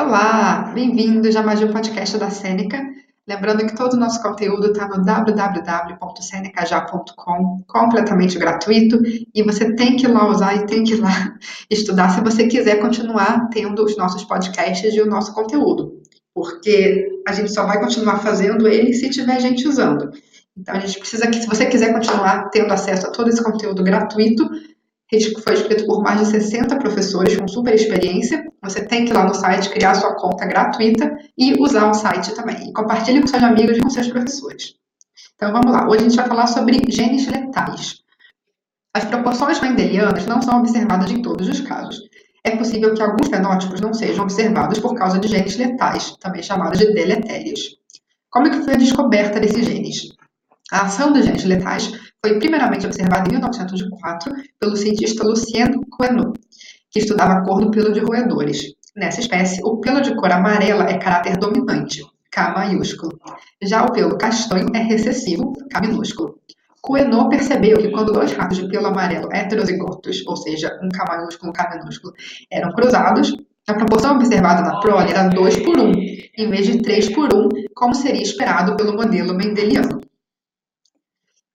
Olá, bem-vindos a mais um podcast da Sêneca. Lembrando que todo o nosso conteúdo está no www.senecajá.com, completamente gratuito, e você tem que ir lá usar e tem que ir lá estudar se você quiser continuar tendo os nossos podcasts e o nosso conteúdo, porque a gente só vai continuar fazendo ele se tiver gente usando. Então a gente precisa que, se você quiser continuar tendo acesso a todo esse conteúdo gratuito, foi escrito por mais de 60 professores com super experiência. Você tem que ir lá no site, criar sua conta gratuita e usar o site também. E compartilhe com seus amigos e com seus professores. Então vamos lá. Hoje a gente vai falar sobre genes letais. As proporções mendelianas não são observadas em todos os casos. É possível que alguns fenótipos não sejam observados por causa de genes letais, também chamados de deletérios. Como é que foi a descoberta desses genes? A ação dos genes letais foi primeiramente observada em 1904 pelo cientista Lucien Coenot, que estudava cor do pelo de roedores. Nessa espécie, o pelo de cor amarela é caráter dominante, K maiúsculo. Já o pelo castanho é recessivo, K minúsculo. Coenot percebeu que quando dois ratos de pelo amarelo heterozigotos, ou seja, um K maiúsculo e um K minúsculo, eram cruzados, a proporção observada na prole era 2 por 1, em vez de 3 por 1, como seria esperado pelo modelo mendeliano.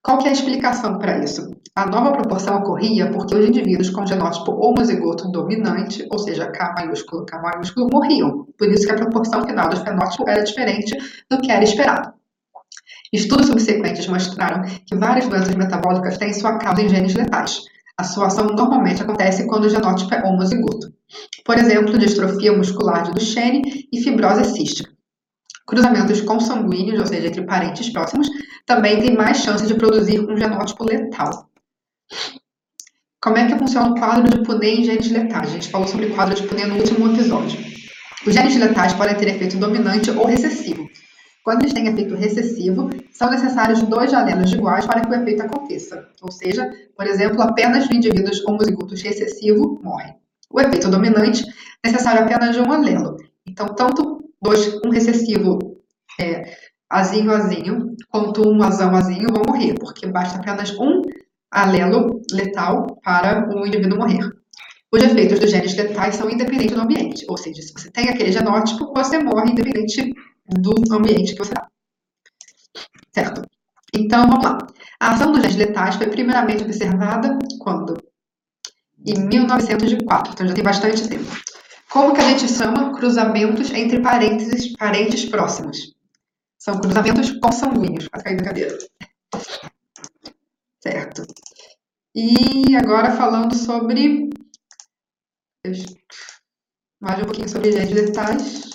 Qual que é a explicação para isso? A nova proporção ocorria porque os indivíduos com genótipo homozigoto dominante, ou seja, K maiúsculo, K maiúsculo, morriam. Por isso que a proporção final do fenótipo era diferente do que era esperado. Estudos subsequentes mostraram que várias doenças metabólicas têm sua causa em genes letais. A sua ação normalmente acontece quando o genótipo é homozigoto. Por exemplo, distrofia muscular de Duchenne e fibrose cística. Cruzamentos consanguíneos, ou seja, entre parentes próximos, também têm mais chance de produzir um genótipo letal. Como é que funciona o quadro de Punney em genes letais? A gente falou sobre o quadro de Punney no último episódio. Os genes letais podem ter efeito dominante ou recessivo. Quando eles têm efeito recessivo, são necessários dois alelos iguais para que o efeito aconteça. Ou seja, por exemplo, apenas indivíduos homozigotos recessivo morrem. O efeito dominante, necessário apenas de um alelo. Então, tanto dois, um recessivo é, azinho azinho, quanto um azão azinho vão morrer, porque basta apenas um alelo letal para o indivíduo morrer. Os efeitos dos genes letais são independentes do ambiente, ou seja, se você tem aquele genótipo, você morre independente do ambiente que você está. Certo? Então, vamos lá. A ação dos genes letais foi primeiramente observada quando? Em 1904, então já tem bastante tempo. Como que a gente chama cruzamentos entre parênteses, parentes próximos? São cruzamentos consanguíneos. Quase cair da cadeira. Certo. E agora falando sobre. Mais um pouquinho sobre genes letais.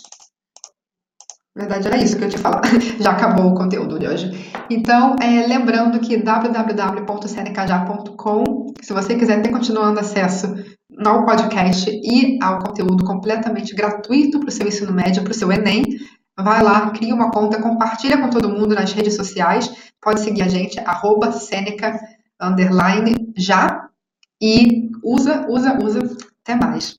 Na verdade, era isso que eu tinha falado. Já acabou o conteúdo de hoje. Então, é, lembrando que www.senecajá.com, se você quiser ter continuando acesso ao podcast e ao conteúdo completamente gratuito para o seu ensino médio, para o seu Enem. Vai lá, cria uma conta, compartilha com todo mundo nas redes sociais. Pode seguir a gente, arroba Seneca, já. E usa, usa, usa. Até mais.